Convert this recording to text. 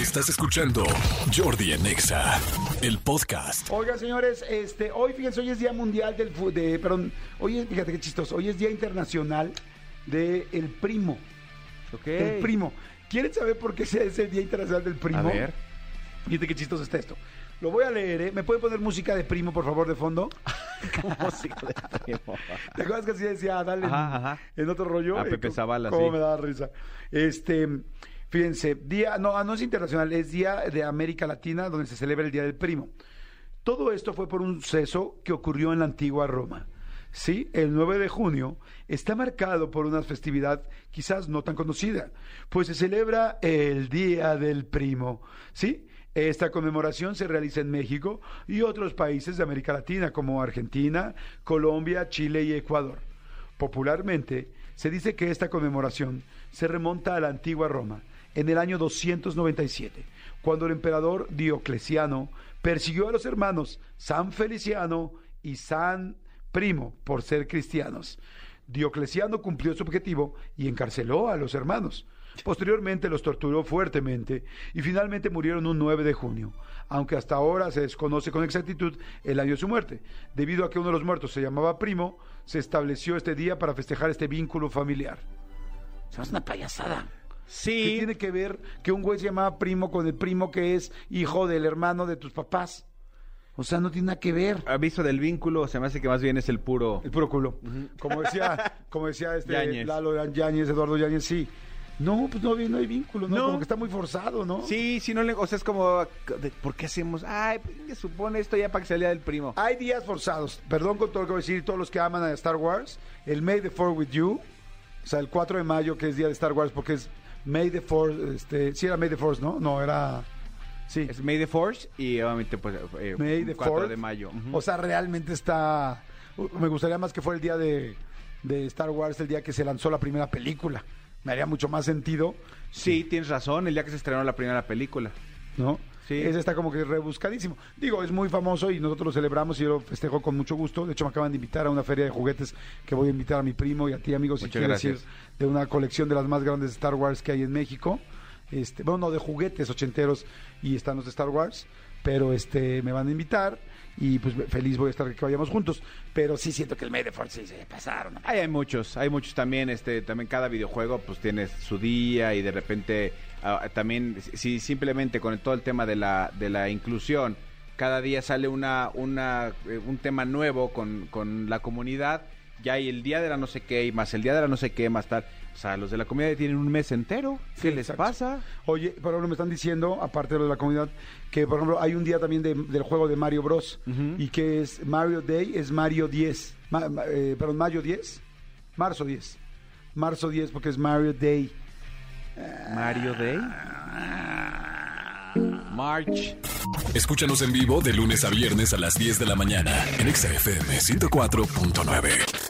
Estás escuchando Jordi en Exa, el podcast. Oiga, señores, este, hoy fíjense, hoy es Día Mundial del fu- de, perdón, hoy es, fíjate qué chistoso, hoy es Día Internacional del el Primo. Ok. El primo. ¿Quieren saber por qué es el Día Internacional del Primo? A ver. Fíjate qué chistoso está esto. Lo voy a leer, ¿eh? ¿Me puede poner música de primo, por favor, de fondo? Música de primo. ¿Te acuerdas que así decía Adal en, Ajá, ajá. en otro rollo? A Pepe Eh, Zavala, cómo sí. me da risa. Este, fíjense, día, no, ah, no es internacional, es Día de América Latina, donde se celebra el Día del Primo. Todo esto fue por un suceso que ocurrió en la antigua Roma. Sí, el 9 de junio está marcado por una festividad quizás no tan conocida, pues se celebra el Día del Primo. Sí, esta conmemoración se realiza en México y otros países de América Latina como Argentina, Colombia, Chile y Ecuador. Popularmente se dice que esta conmemoración se remonta a la antigua Roma en el año 297, cuando el emperador Diocleciano persiguió a los hermanos San Feliciano y San Primo por ser cristianos. Diocleciano cumplió su objetivo y encarceló a los hermanos. Posteriormente los torturó fuertemente y finalmente murieron un 9 de junio, aunque hasta ahora se desconoce con exactitud el año de su muerte. Debido a que uno de los muertos se llamaba Primo, se estableció este día para festejar este vínculo familiar. Es una payasada. ¿Qué Sí. tiene que ver que un güey se llamaba primo con el primo que es hijo del hermano de tus papás? O sea, no tiene nada que ver. Aviso del vínculo, se me hace que más bien es el puro. El puro culo. Como decía, como decía este Yáñez. Lalo Yáñez, Eduardo Yáñez, sí. No, pues no, hay- no hay vínculo, ¿no? No. Como que está muy forzado, ¿no? Sí, sí, no le. O sea, es como. ¿Por qué hacemos? Ay, pues, que supone esto ya para que día del primo. Hay días forzados. Perdón con todo lo que voy a decir, todos los que aman a Star Wars. El May the Fourth with You. O sea, el 4 de mayo, que es día de Star Wars, porque es May the Fourth, este, sí era May the Fourth, ¿no? No, era... Sí. Es May the Force y obviamente, pues. eh, May the 4 Fourth. de mayo. O sea, realmente está... Me gustaría más que fuera el día de, de Star Wars, el día que se lanzó la primera película. Me haría mucho más sentido, sí, tienes razón, el día que se estrenó la primera película. ¿No? Sí. Ese está como que rebuscadísimo. Digo, es muy famoso y nosotros lo celebramos y yo lo festejo con mucho gusto. De hecho, me acaban de invitar a una feria de juguetes que voy a invitar a mi primo y a ti, amigos, si Muchas quieres gracias. decir, de una colección de las más grandes de Star Wars que hay en México. Este, bueno, no, de juguetes ochenteros y están los de Star Wars, pero este me van a invitar y pues feliz voy a estar que vayamos juntos. Pero sí siento que el Fourth sí se pasaron. Ay, hay muchos, hay muchos también, este, también cada videojuego pues tiene su día y de repente ah, también si simplemente con todo el tema de la, de la inclusión, cada día sale una, una, eh, un tema nuevo con, con la comunidad, ya hay el día de la no sé qué y más el día de la no sé qué más tal. O sea, los de la comunidad tienen un mes entero. ¿Qué Sí, les exacto. pasa? Oye, por ejemplo, me están diciendo, aparte de lo de la comunidad, que por ejemplo hay un día también de- del juego de Mario Bros. Y que es Mario Day, es Mario 10. Ma- ma- eh, perdón, Mayo 10. Marzo 10. Marzo 10 porque es Mario Day. Mario Day. March. Escúchanos en vivo de lunes a viernes a las 10 de la mañana en Exa FM 104.9.